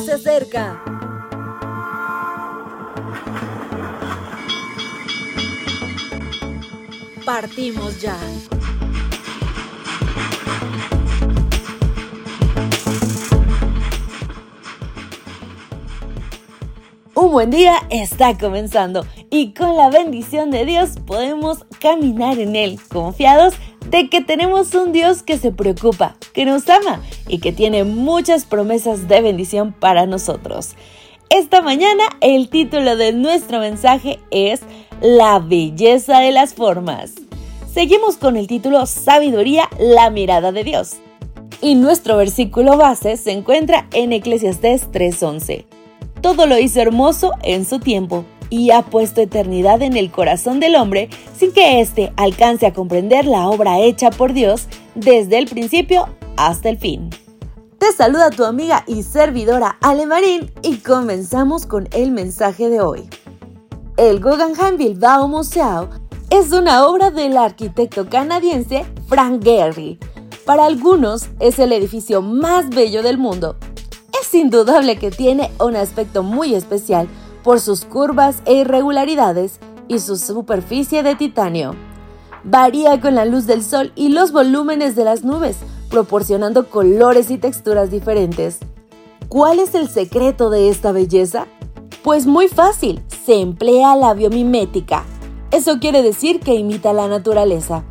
se acerca. Partimos ya. Un buen día está comenzando y con la bendición de Dios podemos caminar en Él, confiados de que tenemos un Dios que se preocupa, que nos ama y que tiene muchas promesas de bendición para nosotros. Esta mañana el título de nuestro mensaje es La belleza de las formas. Seguimos con el título Sabiduría, la mirada de Dios. Y nuestro versículo base se encuentra en Eclesiastés 3:11 todo lo hizo hermoso en su tiempo y ha puesto eternidad en el corazón del hombre sin que éste alcance a comprender la obra hecha por Dios desde el principio hasta el fin. Te saluda tu amiga y servidora Ale Marín y comenzamos con el mensaje de hoy. El Guggenheim Bilbao Museum es una obra del arquitecto canadiense Frank Gehry. Para algunos es el edificio más bello del mundo es indudable que tiene un aspecto muy especial por sus curvas e irregularidades y su superficie de titanio. Varía con la luz del sol y los volúmenes de las nubes, proporcionando colores y texturas diferentes. ¿Cuál es el secreto de esta belleza? Pues muy fácil, se emplea la biomimética. Eso quiere decir que imita la naturaleza.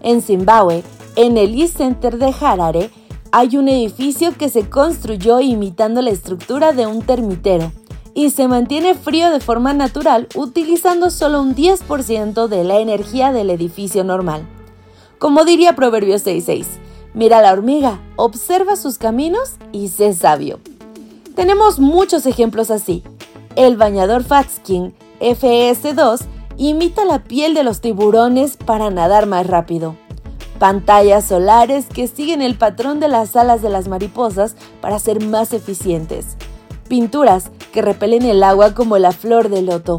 En Zimbabue, en el East Center de Harare, hay un edificio que se construyó imitando la estructura de un termitero y se mantiene frío de forma natural utilizando solo un 10% de la energía del edificio normal. Como diría Proverbio 6.6, mira la hormiga, observa sus caminos y sé sabio. Tenemos muchos ejemplos así. El bañador Fatskin FS2 imita la piel de los tiburones para nadar más rápido pantallas solares que siguen el patrón de las alas de las mariposas para ser más eficientes, pinturas que repelen el agua como la flor de loto,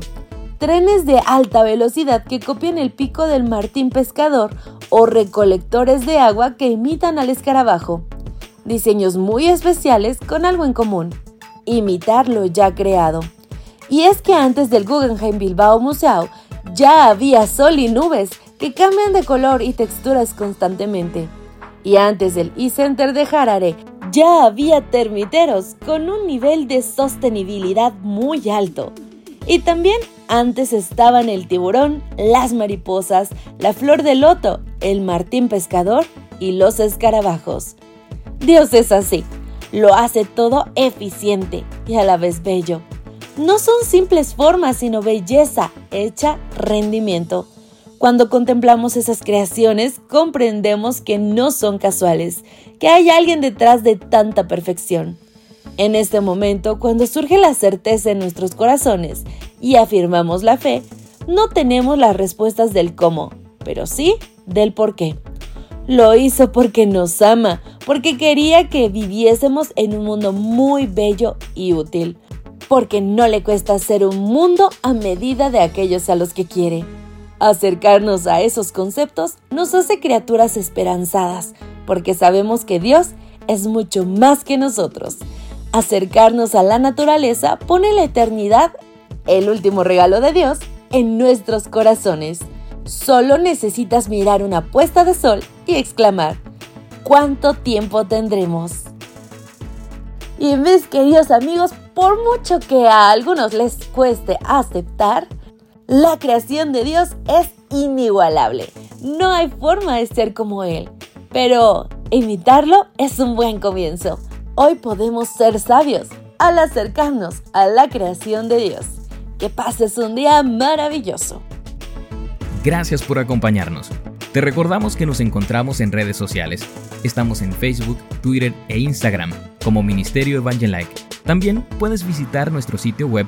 trenes de alta velocidad que copian el pico del martín pescador o recolectores de agua que imitan al escarabajo. Diseños muy especiales con algo en común, imitar lo ya creado. Y es que antes del Guggenheim Bilbao Museo ya había sol y nubes que cambian de color y texturas constantemente. Y antes del e-center de Harare ya había termiteros con un nivel de sostenibilidad muy alto. Y también antes estaban el tiburón, las mariposas, la flor de loto, el martín pescador y los escarabajos. Dios es así, lo hace todo eficiente y a la vez bello. No son simples formas, sino belleza hecha rendimiento. Cuando contemplamos esas creaciones, comprendemos que no son casuales, que hay alguien detrás de tanta perfección. En este momento, cuando surge la certeza en nuestros corazones y afirmamos la fe, no tenemos las respuestas del cómo, pero sí del por qué. Lo hizo porque nos ama, porque quería que viviésemos en un mundo muy bello y útil, porque no le cuesta hacer un mundo a medida de aquellos a los que quiere. Acercarnos a esos conceptos nos hace criaturas esperanzadas, porque sabemos que Dios es mucho más que nosotros. Acercarnos a la naturaleza pone la eternidad, el último regalo de Dios, en nuestros corazones. Solo necesitas mirar una puesta de sol y exclamar, ¿cuánto tiempo tendremos? Y mis queridos amigos, por mucho que a algunos les cueste aceptar, la creación de Dios es inigualable. No hay forma de ser como Él. Pero imitarlo es un buen comienzo. Hoy podemos ser sabios al acercarnos a la creación de Dios. Que pases un día maravilloso. Gracias por acompañarnos. Te recordamos que nos encontramos en redes sociales. Estamos en Facebook, Twitter e Instagram como Ministerio Evangelike. También puedes visitar nuestro sitio web